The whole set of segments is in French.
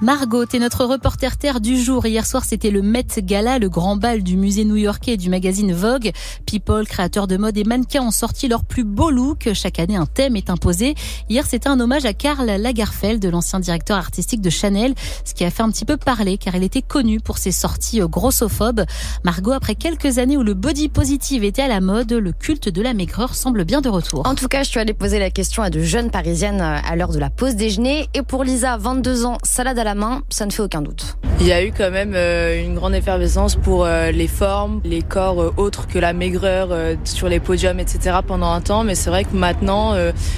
Margot, t'es notre reporter terre du jour. Hier soir, c'était le Met Gala, le grand bal du musée new-yorkais et du magazine Vogue. People, créateurs de mode et mannequins ont sorti leur plus beau look. Chaque année, un thème est imposé. Hier, c'était un hommage à Karl Lagerfeld, l'ancien directeur artistique de Chanel, ce qui a fait un petit peu parler car il était connu pour ses sorties grossophobes. Margot, après quelques années où le body positive était à la mode, le culte de la maigreur semble bien de retour. En tout cas, je suis allée poser la question à de jeunes parisiennes à l'heure de la pause déjeuner. Et pour Lisa, 22 ans, salade à la main, ça ne fait aucun doute. Il y a eu quand même euh, une grande effervescence pour euh, les formes, les corps euh, autres que la maigreur sur les podiums, etc. pendant un temps. Mais c'est vrai que maintenant,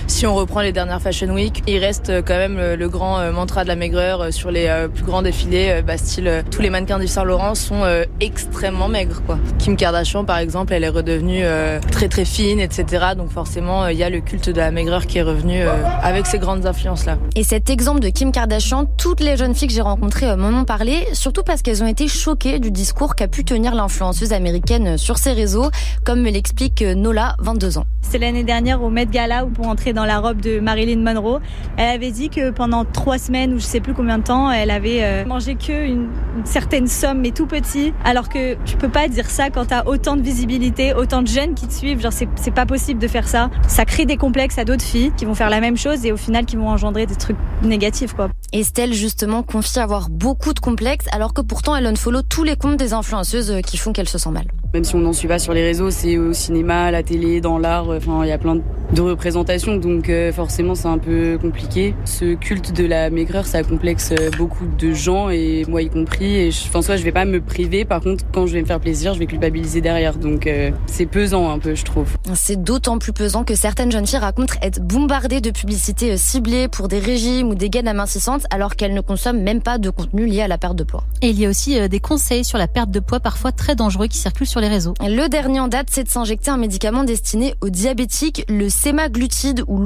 si on reprend les dernières Fashion Week, il reste quand même le grand mantra de la maigreur sur les plus grands défilés. Bah, style, tous les mannequins du Saint-Laurent sont extrêmement maigres. Quoi. Kim Kardashian, par exemple, elle est redevenue très très fine, etc. Donc forcément, il y a le culte de la maigreur qui est revenu avec ces grandes influences-là. Et cet exemple de Kim Kardashian, toutes les jeunes filles que j'ai rencontrées m'en ont parlé, surtout parce qu'elles ont été choquées du discours qu'a pu tenir l'influenceuse américaine sur ses réseaux, comme me l'explique Nola, 22 ans. C'est l'année dernière au Met Gala où pour entrer dans la robe de Marilyn Monroe, elle avait dit que pendant trois semaines ou je sais plus combien de temps, elle avait euh, mangé que une, certaine somme mais tout petit. Alors que tu peux pas dire ça quand t'as autant de visibilité, autant de jeunes qui te suivent. Genre c'est pas possible de faire ça. Ça crée des complexes à d'autres filles qui vont faire la même chose et au final qui vont engendrer des trucs négatifs quoi. Estelle justement confie avoir beaucoup de complexes alors que pourtant elle unfollow tous les comptes des influenceuses qui font qu'elle se sent mal. Même si on n'en suit pas sur les réseaux, c'est au cinéma, à la télé, dans l'art, enfin il y a plein de représentations donc euh, forcément c'est un peu compliqué. Ce culte de la maigreur ça complexe euh, beaucoup de gens et moi y compris et je pense que je vais pas me priver par contre quand je vais me faire plaisir, je vais culpabiliser derrière donc euh, c'est pesant un peu je trouve. C'est d'autant plus pesant que certaines jeunes filles racontent être bombardées de publicités ciblées pour des régimes ou des gaines amincissantes alors qu'elles ne consomment même pas de contenu lié à la perte de poids. Et il y a aussi des conseils sur la perte de poids parfois très dangereux qui circulent sur les réseaux. Le dernier en date, c'est de s'injecter un médicament destiné aux diabétiques, le sémaglutide ou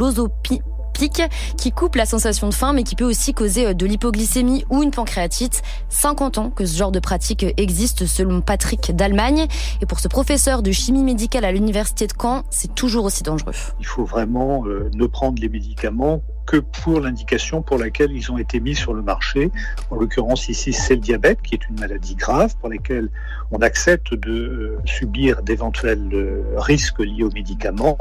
l'ozopi qui coupe la sensation de faim mais qui peut aussi causer euh, de l'hypoglycémie ou une pancréatite. 50 ans que ce genre de pratique existe selon Patrick d'Allemagne. Et pour ce professeur de chimie médicale à l'université de Caen, c'est toujours aussi dangereux. Il faut vraiment euh, ne prendre les médicaments que pour l'indication pour laquelle ils ont été mis sur le marché. En l'occurrence ici, c'est le diabète, qui est une maladie grave pour laquelle on accepte de euh, subir d'éventuels risques liés aux médicaments,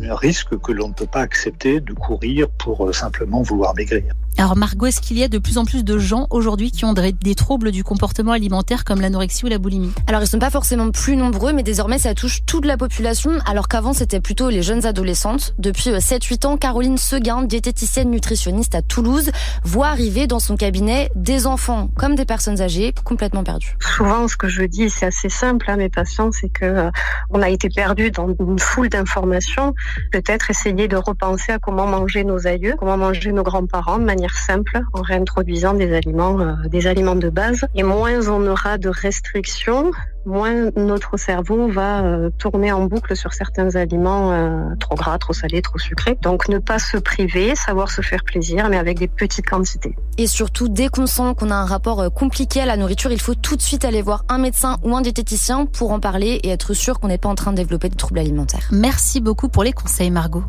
risques que l'on ne peut pas accepter de courir pour euh, simplement vouloir maigrir. Alors Margot, est-ce qu'il y a de plus en plus de gens aujourd'hui qui ont des troubles du comportement alimentaire comme l'anorexie ou la boulimie? Alors ils sont pas forcément plus nombreux, mais désormais ça touche toute la population, alors qu'avant c'était plutôt les jeunes adolescentes. Depuis 7-8 ans, Caroline Seguin, diététicienne nutritionniste à Toulouse, voit arriver dans son cabinet des enfants comme des personnes âgées complètement perdues. Souvent, ce que je dis, c'est assez simple à mes patients, c'est que euh, on a été perdu dans une foule d'informations. Peut-être essayer de repenser à comment manger nos aïeux, comment manger nos grands-parents de manière simple, en réintroduisant des aliments, euh, des aliments de base. Et moins on aura de restrictions, moins notre cerveau va euh, tourner en boucle sur certains aliments euh, trop gras, trop salés, trop sucrés. Donc ne pas se priver, savoir se faire plaisir, mais avec des petites quantités. Et surtout, dès qu'on sent qu'on a un rapport compliqué à la nourriture, il faut tout de suite aller voir un médecin ou un diététicien pour en parler et être sûr qu'on n'est pas en train de développer des troubles alimentaires. Merci beaucoup pour les conseils, Margot.